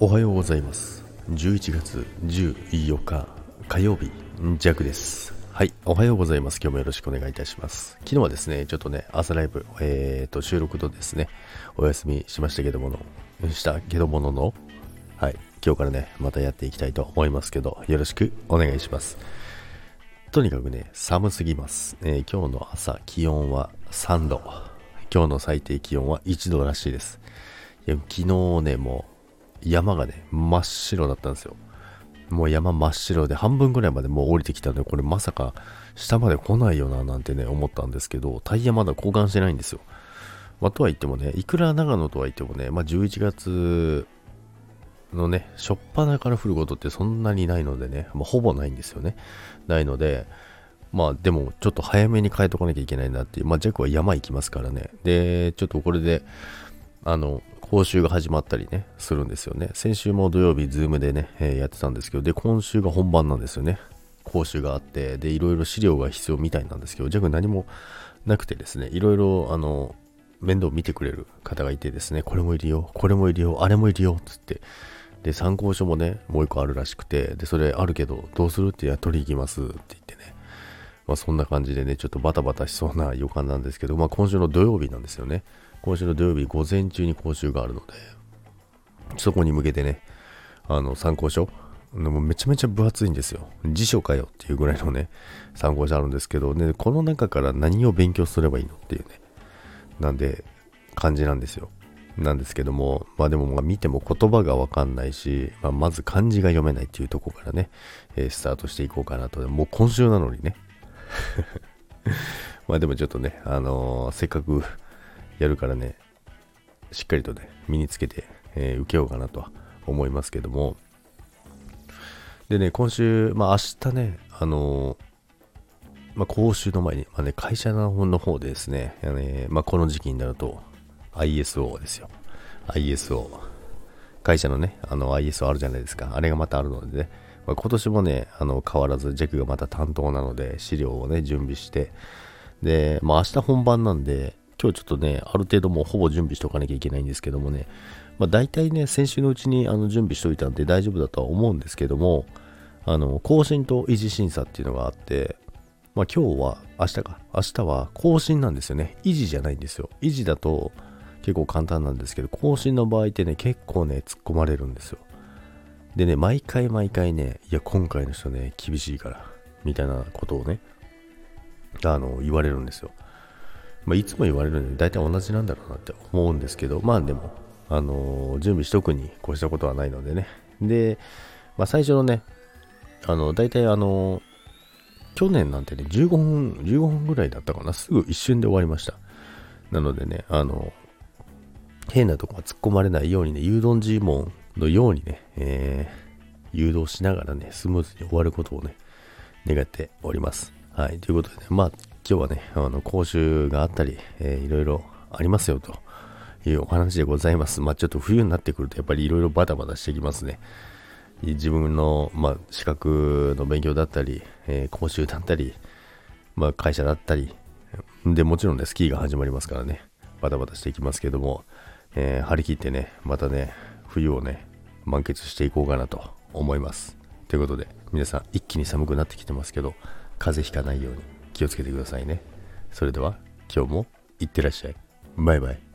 おはようございます。11月14日火曜日ジャクです。はいおはようございます。今日もよろしくお願いいたします。昨日はですねちょっとね朝ライブえーと収録とですねお休みしましたけどものしたけどもののはい今日からねまたやっていきたいと思いますけどよろしくお願いします。とにかくね寒すぎます、えー、今日の朝気温は3度。今日の最低気温は1度らしいです。いや昨日ねもう山がね、真っ白だったんですよ。もう山真っ白で半分ぐらいまでもう降りてきたんで、これまさか下まで来ないよななんてね、思ったんですけど、タイヤまだ交換してないんですよ。まあ、とは言ってもね、いくら長野とは言ってもね、まあ、11月のね、初っ端から降ることってそんなにないのでね、まあ、ほぼないんですよね。ないので、まあでもちょっと早めに変えとかなきゃいけないなっていう、まあジャックは山行きますからね。で、ちょっとこれで、あの、講習が始まったりね、するんですよね。先週も土曜日、ズームでね、えー、やってたんですけど、で、今週が本番なんですよね。講習があって、で、いろいろ資料が必要みたいなんですけど、じゃあ何もなくてですね、いろいろ、あの、面倒見てくれる方がいてですね、これもいるよ、これもいるよ、あれもいるよ、つって、で、参考書もね、もう一個あるらしくて、で、それあるけど、どうするってや、取り行きますって言ってね、まあそんな感じでね、ちょっとバタバタしそうな予感なんですけど、まあ今週の土曜日なんですよね。今週の土曜日午前中に講習があるので、そこに向けてね、あの、参考書、もめちゃめちゃ分厚いんですよ。辞書かよっていうぐらいのね、参考書あるんですけど、ね、この中から何を勉強すればいいのっていうね、なんで、感じなんですよ。なんですけども、まあでもまあ見ても言葉がわかんないし、まあ、まず漢字が読めないっていうとこからね、えー、スタートしていこうかなと。もう今週なのにね。まあでもちょっとね、あのー、せっかくやるからね、しっかりとね、身につけて、えー、受けようかなとは思いますけども、でね、今週、まあ明日ね、あのー、まあ講習の前に、まあね、会社の方でですね、えー、まあこの時期になると ISO ですよ。ISO。会社のね、あの ISO あるじゃないですか。あれがまたあるのでね、まあ、今年もね、あの変わらず、ジェクがまた担当なので、資料をね、準備して、で、まあ明日本番なんで、今日ちょっとね、ある程度もうほぼ準備しておかなきゃいけないんですけどもね、まあ大体ね、先週のうちにあの準備しておいたんで大丈夫だとは思うんですけども、あの、更新と維持審査っていうのがあって、まあ今日は、明日か、明日は更新なんですよね。維持じゃないんですよ。維持だと結構簡単なんですけど、更新の場合ってね、結構ね、突っ込まれるんですよ。でね、毎回毎回ね、いや、今回の人ね、厳しいから、みたいなことをね、あの、言われるんですよ。まあ、いつも言われるんで、大体同じなんだろうなって思うんですけど、まあでも、あのー、準備しとくに越したことはないのでね。で、まあ最初のね、あの、大体あのー、去年なんてね、15分、15分ぐらいだったかな。すぐ一瞬で終わりました。なのでね、あの変なとこが突っ込まれないようにね、誘導尋問のようにね、えー、誘導しながらね、スムーズに終わることをね、願っております。はい。ということでね、まあ、今日はね、あの、講習があったり、えー、いろいろありますよというお話でございます。まあ、ちょっと冬になってくると、やっぱりいろいろバタバタしてきますね。自分の、まあ、資格の勉強だったり、えー、講習だったり、まあ、会社だったり、で、もちろんね、スキーが始まりますからね、バタバタしていきますけども、えー、張り切ってね、またね、冬をね、満喫していこうかなと思います。ということで、皆さん一気に寒くなってきてますけど、風邪ひかないように気をつけてくださいね。それでは今日もいってらっしゃい。バイバイ。